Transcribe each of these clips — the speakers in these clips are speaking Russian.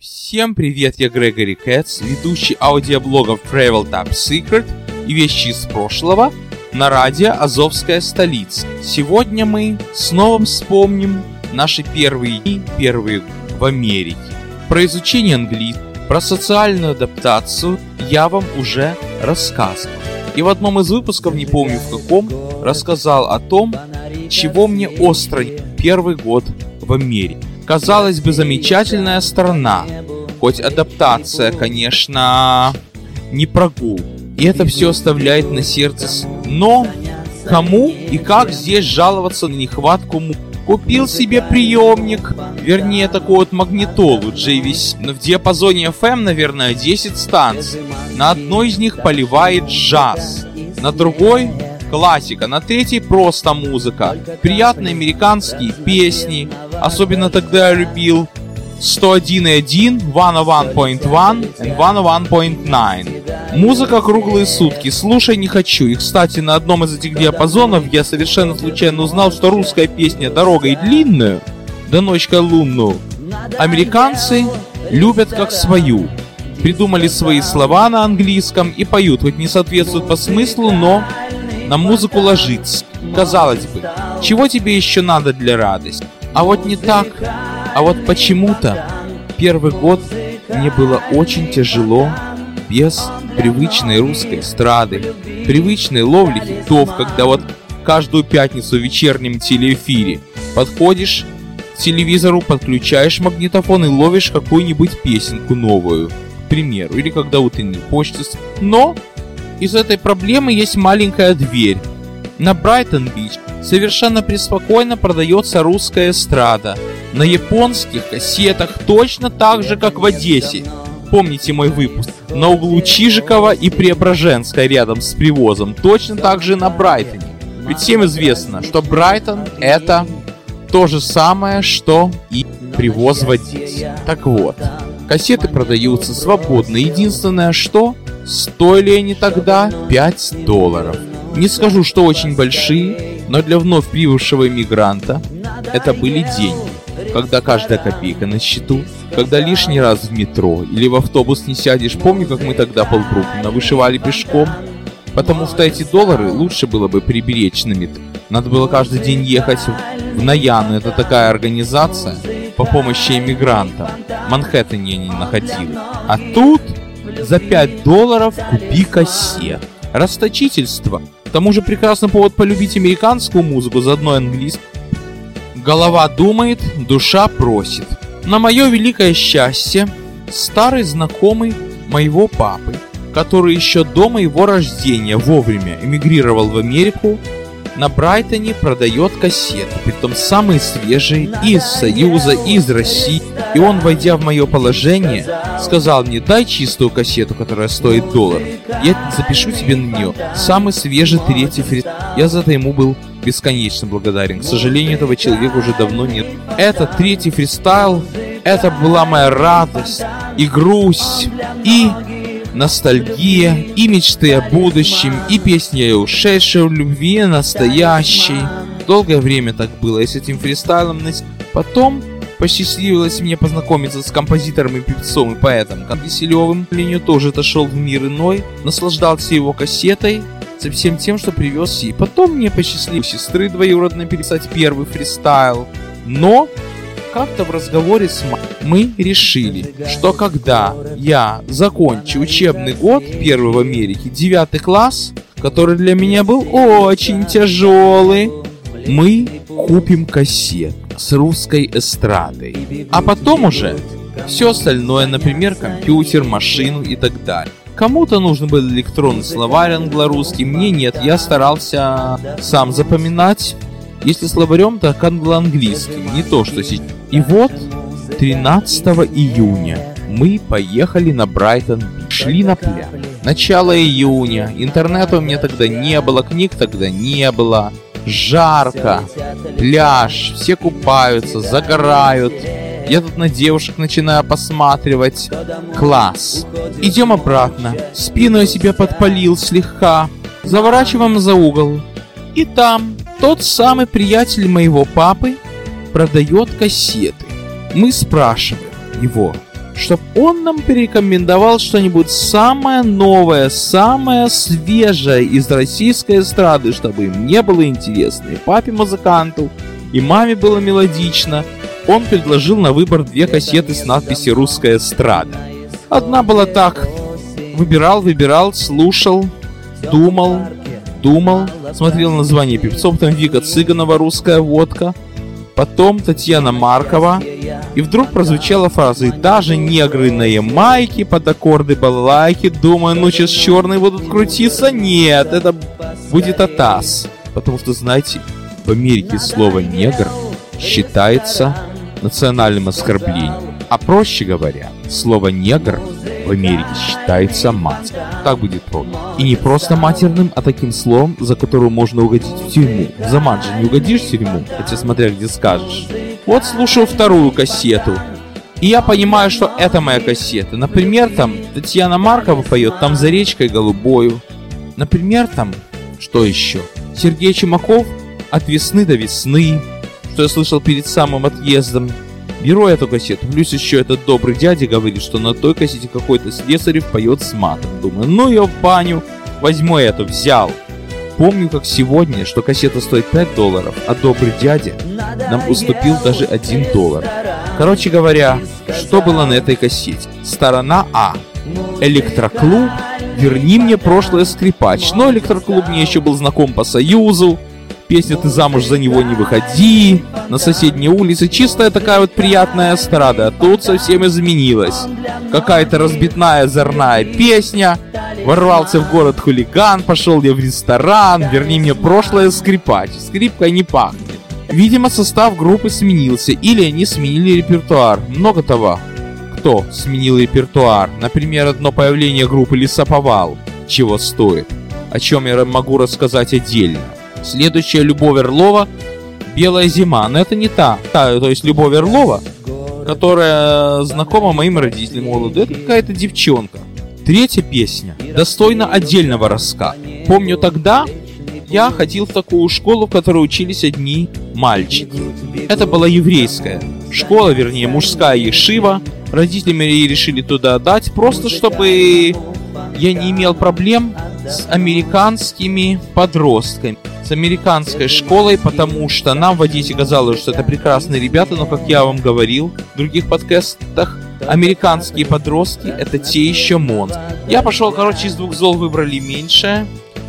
Всем привет, я Грегори Кэтс, ведущий аудиоблогов Travel Top Secret и вещи из прошлого на радио Азовская столица. Сегодня мы снова вспомним наши первые дни, первые в Америке. Про изучение английского, про социальную адаптацию я вам уже рассказывал. И в одном из выпусков, не помню в каком, рассказал о том, чего мне остро первый год в Америке. Казалось бы, замечательная страна, хоть адаптация, конечно, не прогул. И это все оставляет на сердце. Но кому и как здесь жаловаться на нехватку музыки? Купил себе приемник, вернее такую вот магнитолу JVC. В диапазоне FM, наверное, 10 станций. На одной из них поливает джаз, на другой классика, на третьей просто музыка, приятные американские песни, особенно тогда я любил 101.1, 101.1 и 101.9. Музыка круглые сутки, слушай не хочу. И, кстати, на одном из этих диапазонов я совершенно случайно узнал, что русская песня «Дорогой длинную» да ночкой лунную американцы любят как свою. Придумали свои слова на английском и поют, хоть не соответствуют по смыслу, но на музыку ложится. Казалось бы, чего тебе еще надо для радости? А вот не так. А вот почему-то первый год мне было очень тяжело без привычной русской эстрады, привычной ловли хитов, когда вот каждую пятницу в вечернем телеэфире подходишь к телевизору, подключаешь магнитофон и ловишь какую-нибудь песенку новую, к примеру, или когда утренней почте. Но из этой проблемы есть маленькая дверь. На Брайтон-Бич совершенно преспокойно продается русская эстрада. На японских кассетах точно так же, как в Одессе. Помните мой выпуск? На углу Чижикова и Преображенской рядом с привозом. Точно так же на Брайтоне. Ведь всем известно, что Брайтон это то же самое, что и привоз в Одессе. Так вот, кассеты продаются свободно. Единственное, что стоили они тогда 5 долларов. Не скажу, что очень большие, но для вновь прибывшего иммигранта это были деньги. Когда каждая копейка на счету, когда лишний раз в метро или в автобус не сядешь, помню, как мы тогда полбруклина вышивали пешком, потому что эти доллары лучше было бы приберечь на метро. Надо было каждый день ехать в Наяну, это такая организация по помощи иммигрантам. В Манхэттене они находили. А тут за 5 долларов купи кассет. Расточительство. К тому же прекрасный повод полюбить американскую музыку, заодно английскую. Голова думает, душа просит. На мое великое счастье, старый знакомый моего папы, который еще до моего рождения вовремя эмигрировал в Америку, на Брайтоне продает кассеты, притом самые свежие из Союза, из России. И он, войдя в мое положение, сказал мне, дай чистую кассету, которая стоит доллар. Я запишу тебе на нее самый свежий третий фри... Я за это ему был бесконечно благодарен. К сожалению, этого человека уже давно нет. Это третий фристайл, это была моя радость и грусть, и ностальгия, и мечты о будущем, и песни о ушедшей любви настоящей. Долгое время так было, и с этим фристайлом потом посчастливилось мне познакомиться с композитором и певцом и поэтом Веселевым. Леню тоже отошел в мир иной, наслаждался его кассетой, со всем тем, что привез ей. Потом мне посчастливилось сестры двоюродно переписать первый фристайл. Но как-то в разговоре с мамой мы решили, что когда я закончу учебный год, первый в Америке, девятый класс, который для меня был очень тяжелый, мы купим кассет с русской эстрадой. А потом уже все остальное, например, компьютер, машину и так далее. Кому-то нужен был электронный словарь англо-русский, мне нет, я старался сам запоминать. Если словарем, то англо-английским, не то, что сейчас. И вот 13 июня мы поехали на Брайтон, шли на пляж. Начало июня, интернета у меня тогда не было, книг тогда не было. Жарко, пляж, все купаются, загорают. Я тут на девушек начинаю посматривать. Класс. Идем обратно. Спину я себе подпалил слегка. Заворачиваем за угол. И там тот самый приятель моего папы продает кассеты. Мы спрашиваем его, чтобы он нам порекомендовал что-нибудь самое новое, самое свежее из российской эстрады, чтобы им не было интересно и папе музыканту, и маме было мелодично. Он предложил на выбор две кассеты с надписью «Русская эстрада». Одна была так, выбирал, выбирал, слушал, думал, думал, смотрел название певцов, там Вика Цыганова «Русская водка», потом Татьяна Маркова, и вдруг прозвучала фраза «И даже негры на Ямайке под аккорды балалайки, думаю, ну сейчас черные будут крутиться». Нет, это будет Атас. Потому что, знаете, в Америке слово «негр» считается национальным оскорблением. А проще говоря, слово «негр» в Америке считается мать. Так будет проще. И не просто матерным, а таким словом, за которое можно угодить в тюрьму. За мат же не угодишь в тюрьму, хотя смотря где скажешь. Вот слушаю вторую кассету. И я понимаю, что это моя кассета. Например, там Татьяна Маркова поет «Там за речкой голубою». Например, там, что еще? Сергей Чумаков «От весны до весны», что я слышал перед самым отъездом. Беру эту кассету, плюс еще этот добрый дядя говорит, что на той кассете какой-то Слесарев поет с матом. Думаю, ну ее в баню, возьму эту, взял. Помню, как сегодня, что кассета стоит 5 долларов, а добрый дядя нам уступил даже 1 доллар. Короче говоря, что было на этой кассете? Сторона А. Электроклуб «Верни мне прошлое скрипач». Но электроклуб мне еще был знаком по Союзу, песня «Ты замуж за него не выходи», на соседней улице, чистая такая вот приятная эстрада, а тут совсем изменилась. Какая-то разбитная озорная песня, ворвался в город хулиган, пошел я в ресторан, верни мне прошлое скрипач, скрипкой не пахнет. Видимо, состав группы сменился, или они сменили репертуар, много того. Кто сменил репертуар? Например, одно появление группы Лесоповал, чего стоит, о чем я могу рассказать отдельно. Следующая Любовь Орлова «Белая зима». Но это не та, та то есть Любовь Орлова, которая знакома моим родителям молоду. Это какая-то девчонка. Третья песня достойна отдельного рассказа. Помню тогда я ходил в такую школу, в которой учились одни мальчики. Это была еврейская школа, вернее, мужская ешива. Родители мои решили туда отдать, просто чтобы я не имел проблем с американскими подростками с американской школой, потому что нам в Одессе казалось, что это прекрасные ребята, но, как я вам говорил в других подкастах, американские подростки это те еще монстры. Я пошел, короче, из двух зол выбрали меньшее.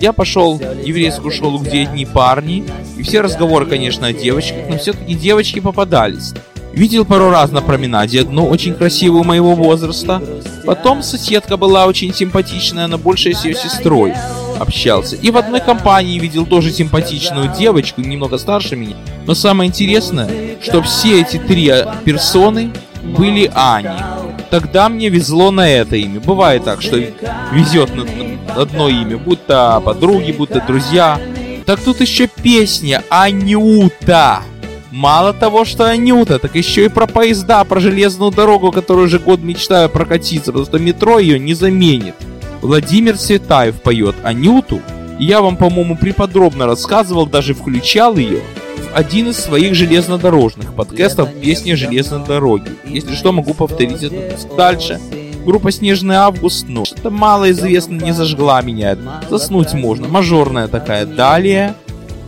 Я пошел в еврейскую школу, где одни парни, и все разговоры, конечно, о девочках, но все-таки девочки попадались. Видел пару раз на променаде одну очень красивую моего возраста. Потом соседка была очень симпатичная, но больше с ее сестрой общался. И в одной компании видел тоже симпатичную девочку, немного старше меня. Но самое интересное, что все эти три персоны были Ани. Тогда мне везло на это имя. Бывает так, что везет на одно имя, будто подруги, будто друзья. Так тут еще песня Анюта. Мало того, что Анюта, так еще и про поезда, про железную дорогу, которую уже год мечтаю прокатиться, потому что метро ее не заменит. Владимир Светаев поет Анюту, и я вам, по-моему, приподробно рассказывал, даже включал ее в один из своих железнодорожных подкастов «Песня железной дороги». Если что, могу повторить это дальше. Группа «Снежный август», ну, что-то малоизвестно, не зажгла меня. Заснуть можно, мажорная такая. Далее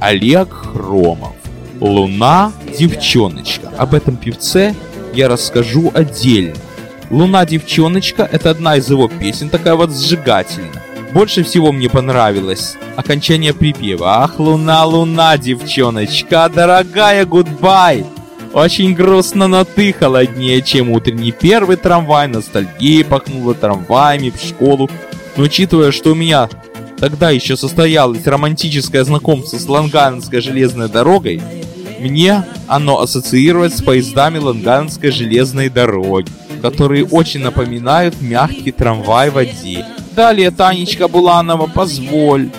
Олег Хромов. «Луна, девчоночка». Об этом певце я расскажу отдельно. «Луна, девчоночка» — это одна из его песен, такая вот сжигательная. Больше всего мне понравилось окончание припева. «Ах, луна, луна, девчоночка, дорогая, гудбай!» Очень грустно, но ты холоднее, чем утренний первый трамвай. Ностальгия пахнула трамваями в школу. Но учитывая, что у меня тогда еще состоялось романтическое знакомство с Ланганской железной дорогой, мне оно ассоциируется с поездами Ланганской железной дороги которые очень напоминают мягкий трамвай в воде. Далее Танечка Буланова «Позволь».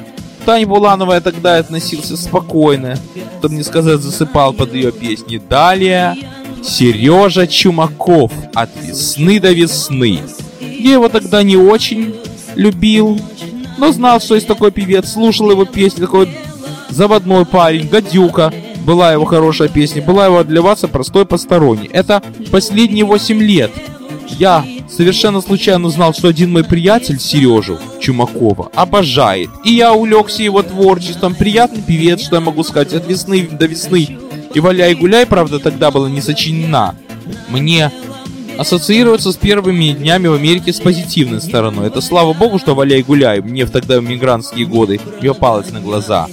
Таня Буланова я тогда относился спокойно, чтобы не сказать засыпал под ее песни. Далее Сережа Чумаков «От весны до весны». Я его тогда не очень любил, но знал, что есть такой певец, слушал его песни, такой заводной парень, гадюка. Была его хорошая песня, была его для вас простой посторонний. Это последние 8 лет я Совершенно случайно узнал, что один мой приятель, Сережу Чумакова, обожает. И я увлекся его творчеством. Приятный певец, что я могу сказать, от весны до весны. И «Валяй гуляй», правда, тогда была не сочинена. Мне ассоциируется с первыми днями в Америке с позитивной стороной. Это слава богу, что «Валяй гуляй» мне в тогда мигрантские годы попалось на глаза.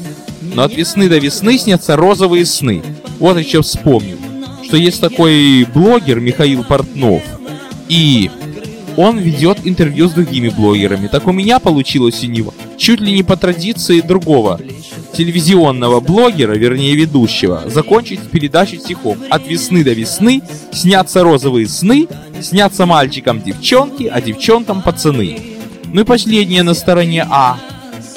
Но от весны до весны снятся розовые сны. Вот еще вспомнил, что есть такой блогер Михаил Портнов. И он ведет интервью с другими блогерами. Так у меня получилось у него чуть ли не по традиции другого телевизионного блогера, вернее ведущего, закончить передачу стихов «От весны до весны снятся розовые сны, снятся мальчикам девчонки, а девчонкам пацаны». Ну и последнее на стороне А,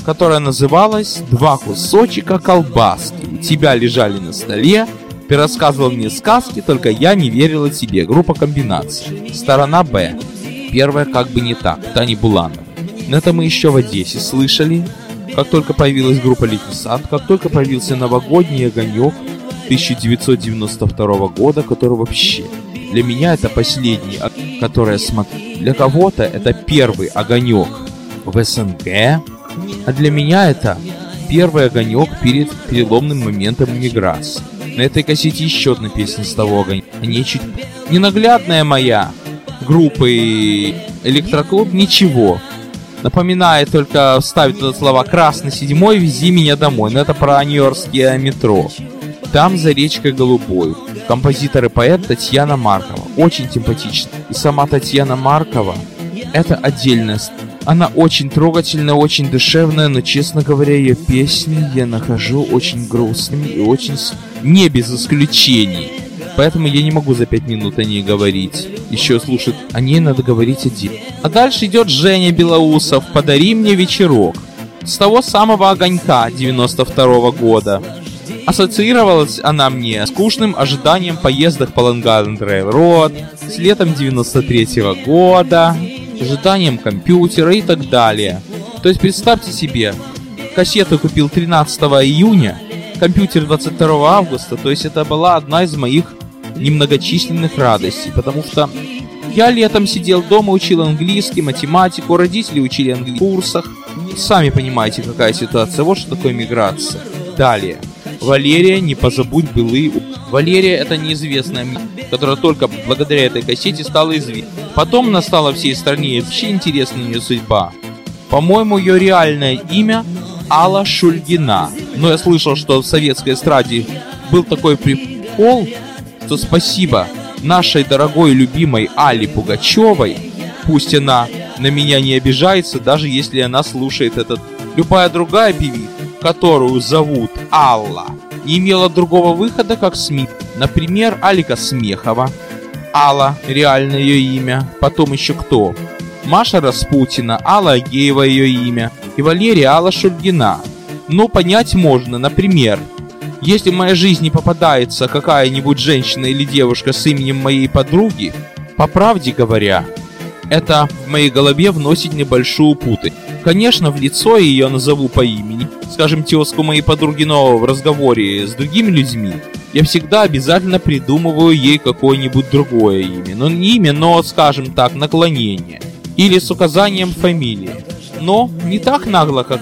которая называлась «Два кусочка колбаски». У тебя лежали на столе, ты рассказывал мне сказки, только я не верила тебе. Группа комбинаций. Сторона Б. Первая как бы не так. Тани Буланов. Но это мы еще в Одессе слышали. Как только появилась группа «Летний сад», как только появился новогодний огонек 1992 года, который вообще для меня это последний, который я смотрю. Для кого-то это первый огонек в СНГ, а для меня это первый огонек перед переломным моментом миграции. На этой кассете еще одна песня с того огонька. Не чуть... Ненаглядная моя группы Электроклуб ничего. Напоминает только вставить туда слова «Красный седьмой, вези меня домой». Но это про нью-йоркское метро. Там за речкой Голубой. Композитор и поэт Татьяна Маркова. Очень симпатична. И сама Татьяна Маркова – это отдельная она очень трогательная, очень душевная, но, честно говоря, ее песни я нахожу очень грустными и очень... не без исключений. Поэтому я не могу за пять минут о ней говорить. Еще слушать о ней надо говорить один. А дальше идет Женя Белоусов «Подари мне вечерок». С того самого огонька 92 -го года. Ассоциировалась она мне с скучным ожиданием поездок по Лонг-Айленд Рейлрод, с летом 93 -го года, ожиданием компьютера и так далее. То есть представьте себе, кассету купил 13 июня, компьютер 22 августа, то есть это была одна из моих немногочисленных радостей, потому что я летом сидел дома, учил английский, математику, родители учили английский в курсах. Сами понимаете, какая ситуация. Вот что такое миграция. Далее. Валерия, не позабудь былые... Валерия это неизвестная, которая только благодаря этой кассете стала известна. Потом настала всей стране вообще интересная ее судьба. По-моему, ее реальное имя Алла Шульгина. Но я слышал, что в советской эстраде был такой прикол, что спасибо нашей дорогой любимой Алле Пугачевой, пусть она на меня не обижается, даже если она слушает этот. Любая другая певица, которую зовут Алла, не имела другого выхода, как СМИ. Например, Алика Смехова. Алла, реальное ее имя. Потом еще кто? Маша Распутина, Алла Агеева ее имя. И Валерия Алла Шульгина. Но понять можно, например, если в моей жизни попадается какая-нибудь женщина или девушка с именем моей подруги, по правде говоря, это в моей голове вносит небольшую путы. Конечно, в лицо ее назову по имени. Скажем, тезку моей подруги Нового в разговоре с другими людьми. Я всегда обязательно придумываю ей какое-нибудь другое имя. Но не имя, но, скажем так, наклонение. Или с указанием фамилии. Но не так нагло, как,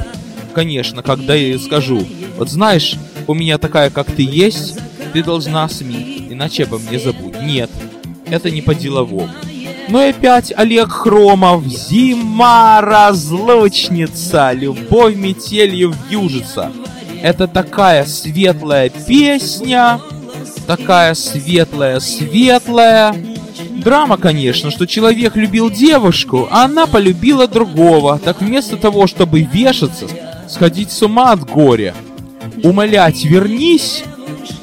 конечно, когда я скажу. Вот знаешь, у меня такая, как ты есть, ты должна СМИ, иначе обо мне забудь. Нет, это не по-деловому. Ну и опять Олег Хромов. Зима разлучница, любовь метелью вьюжится. Это такая светлая песня, такая светлая, светлая. Драма, конечно, что человек любил девушку, а она полюбила другого. Так вместо того, чтобы вешаться, сходить с ума от горя, умолять «вернись»,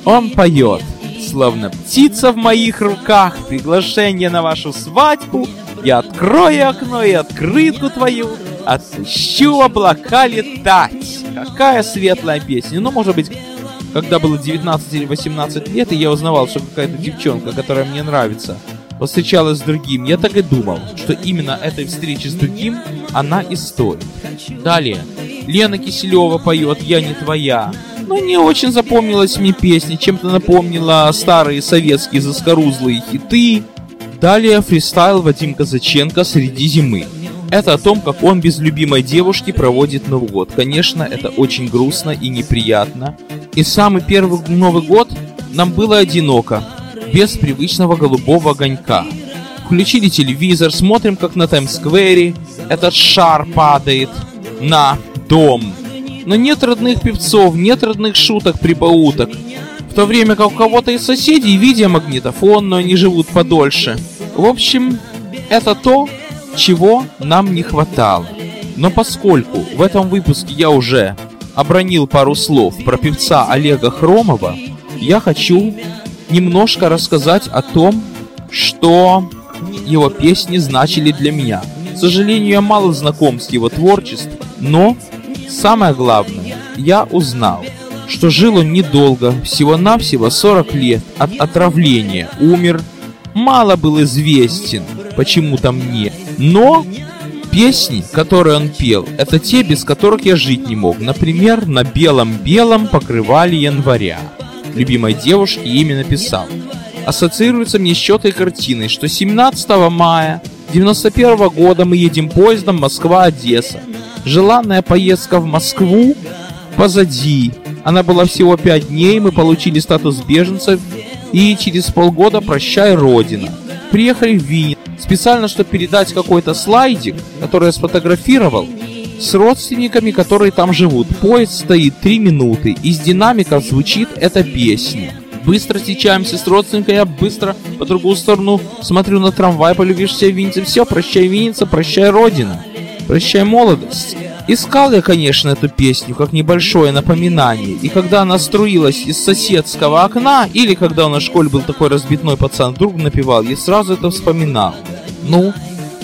он поет словно птица в моих руках, приглашение на вашу свадьбу. Я открою окно и открытку твою, отпущу облака летать. Какая светлая песня. Ну, может быть, когда было 19 или 18 лет, и я узнавал, что какая-то девчонка, которая мне нравится, встречалась с другим, я так и думал, что именно этой встречи с другим она и стоит. Далее. Лена Киселева поет «Я не твоя». Ну, не очень запомнилась мне песня, чем-то напомнила старые советские заскорузлые хиты. Далее фристайл Вадим Казаченко «Среди зимы». Это о том, как он без любимой девушки проводит Новый год. Конечно, это очень грустно и неприятно. И самый первый Новый год нам было одиноко, без привычного голубого огонька. Включили телевизор, смотрим, как на Таймс-сквере этот шар падает на дом. Но нет родных певцов, нет родных шуток, прибауток. В то время как у кого-то из соседей видеомагнитофон, но они живут подольше. В общем, это то, чего нам не хватало. Но поскольку в этом выпуске я уже обронил пару слов про певца Олега Хромова, я хочу немножко рассказать о том, что его песни значили для меня. К сожалению, я мало знаком с его творчеством, но самое главное, я узнал, что жил он недолго, всего-навсего 40 лет от отравления, умер, мало был известен почему-то мне, но песни, которые он пел, это те, без которых я жить не мог. Например, «На белом-белом покрывали января» любимой девушки имя написал. Ассоциируется мне с четкой картиной, что 17 мая 91 года мы едем поездом Москва-Одесса. Желанная поездка в Москву позади. Она была всего 5 дней, мы получили статус беженцев и через полгода прощай Родина. Приехали в Винниц специально, чтобы передать какой-то слайдик, который я сфотографировал, с родственниками, которые там живут. Поезд стоит 3 минуты, из динамиков звучит эта песня. Быстро встречаемся с родственниками, я быстро по другую сторону смотрю на трамвай, полюбишься Винница, все, прощай Винница, прощай Родина, прощай молодость. Искал я, конечно, эту песню как небольшое напоминание, и когда она струилась из соседского окна, или когда у нас в школе был такой разбитной пацан, вдруг напевал, я сразу это вспоминал. Ну,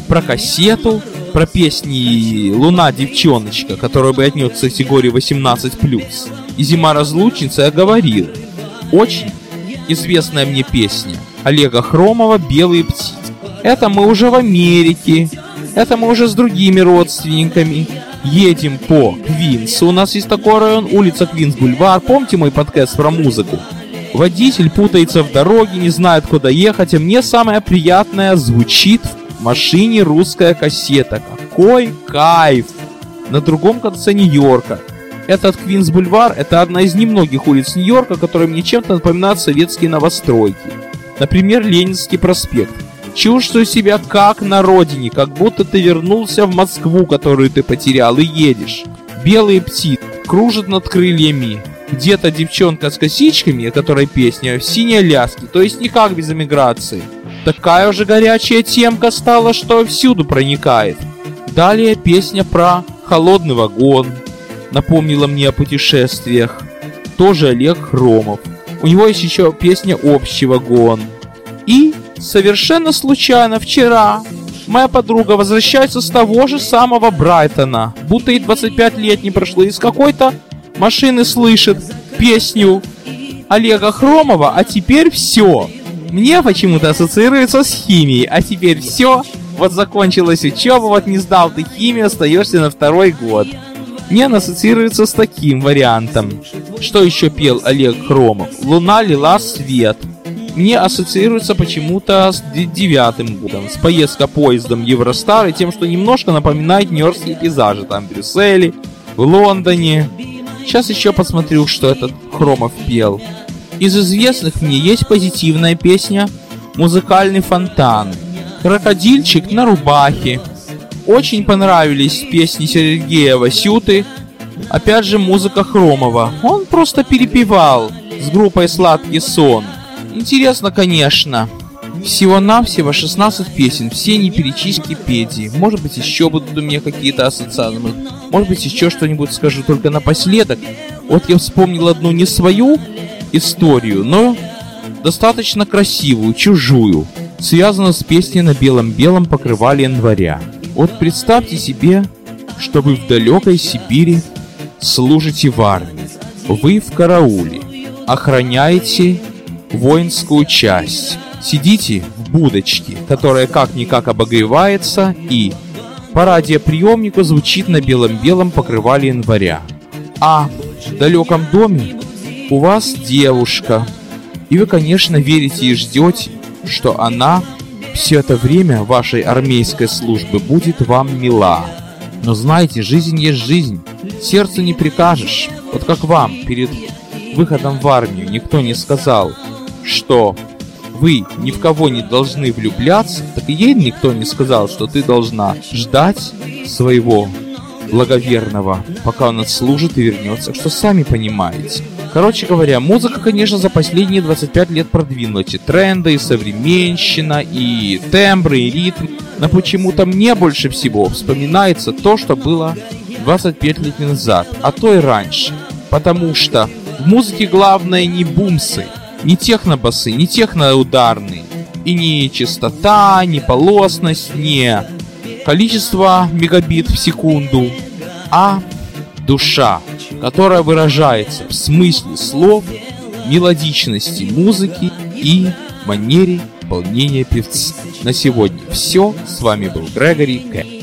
про кассету, про песни «Луна, девчоночка», которая бы отнес к категории 18+. И «Зима разлучница» я говорил. Очень известная мне песня Олега Хромова «Белые птицы». Это мы уже в Америке, это мы уже с другими родственниками. Едем по Квинсу, у нас есть такой район, улица Квинс-Бульвар. Помните мой подкаст про музыку? Водитель путается в дороге, не знает, куда ехать, а мне самое приятное звучит в машине русская кассета. Какой кайф! На другом конце Нью-Йорка. Этот Квинс Бульвар – это одна из немногих улиц Нью-Йорка, которые мне чем-то напоминают советские новостройки. Например, Ленинский проспект. Чувствую себя как на родине, как будто ты вернулся в Москву, которую ты потерял, и едешь. Белые птицы кружат над крыльями. Где-то девчонка с косичками, о которой песня, в синей ляске, то есть никак без эмиграции – Такая уже горячая темка стала, что всюду проникает. Далее песня про холодный вагон. Напомнила мне о путешествиях. Тоже Олег Хромов. У него есть еще песня «Общий вагон». И совершенно случайно вчера моя подруга возвращается с того же самого Брайтона, будто и 25 лет не прошло, из какой-то машины слышит песню Олега Хромова, а теперь все мне почему-то ассоциируется с химией, а теперь все, вот закончилась учеба, вот не сдал ты химию, остаешься на второй год. Мне она ассоциируется с таким вариантом. Что еще пел Олег Хромов? Луна лила свет. Мне ассоциируется почему-то с девятым годом, с поездка поездом Евростар и тем, что немножко напоминает нью-йоркские пейзажи, там в Брюсселе, в Лондоне. Сейчас еще посмотрю, что этот Хромов пел. Из известных мне есть позитивная песня «Музыкальный фонтан», «Крокодильчик на рубахе». Очень понравились песни Сергея Васюты, опять же музыка Хромова. Он просто перепевал с группой «Сладкий сон». Интересно, конечно. Всего-навсего 16 песен, все не перечислить в Википедии. Может быть, еще будут у меня какие-то ассоциации. Может быть, еще что-нибудь скажу только напоследок. Вот я вспомнил одну не свою, историю, но достаточно красивую, чужую, связанную с песней на белом-белом покрывале января. Вот представьте себе, что вы в далекой Сибири служите в армии. Вы в карауле, охраняете воинскую часть. Сидите в будочке, которая как-никак обогревается, и по радиоприемнику звучит на белом-белом покрывале января. А в далеком доме у вас девушка, и вы, конечно, верите и ждете, что она все это время вашей армейской службы будет вам мила. Но знаете, жизнь есть жизнь. Сердцу не прикажешь. Вот как вам перед выходом в армию никто не сказал, что вы ни в кого не должны влюбляться, так и ей никто не сказал, что ты должна ждать своего благоверного, пока он отслужит и вернется, что сами понимаете. Короче говоря, музыка, конечно, за последние 25 лет продвинулась. И тренды, и современщина, и тембры, и ритм. Но почему-то мне больше всего вспоминается то, что было 25 лет назад, а то и раньше. Потому что в музыке главное не бумсы, не технобасы, не техноударные, и не частота, не полосность, не количество мегабит в секунду, а душа, которая выражается в смысле слов, мелодичности музыки и манере исполнения певца. На сегодня все. С вами был Грегори Кэт.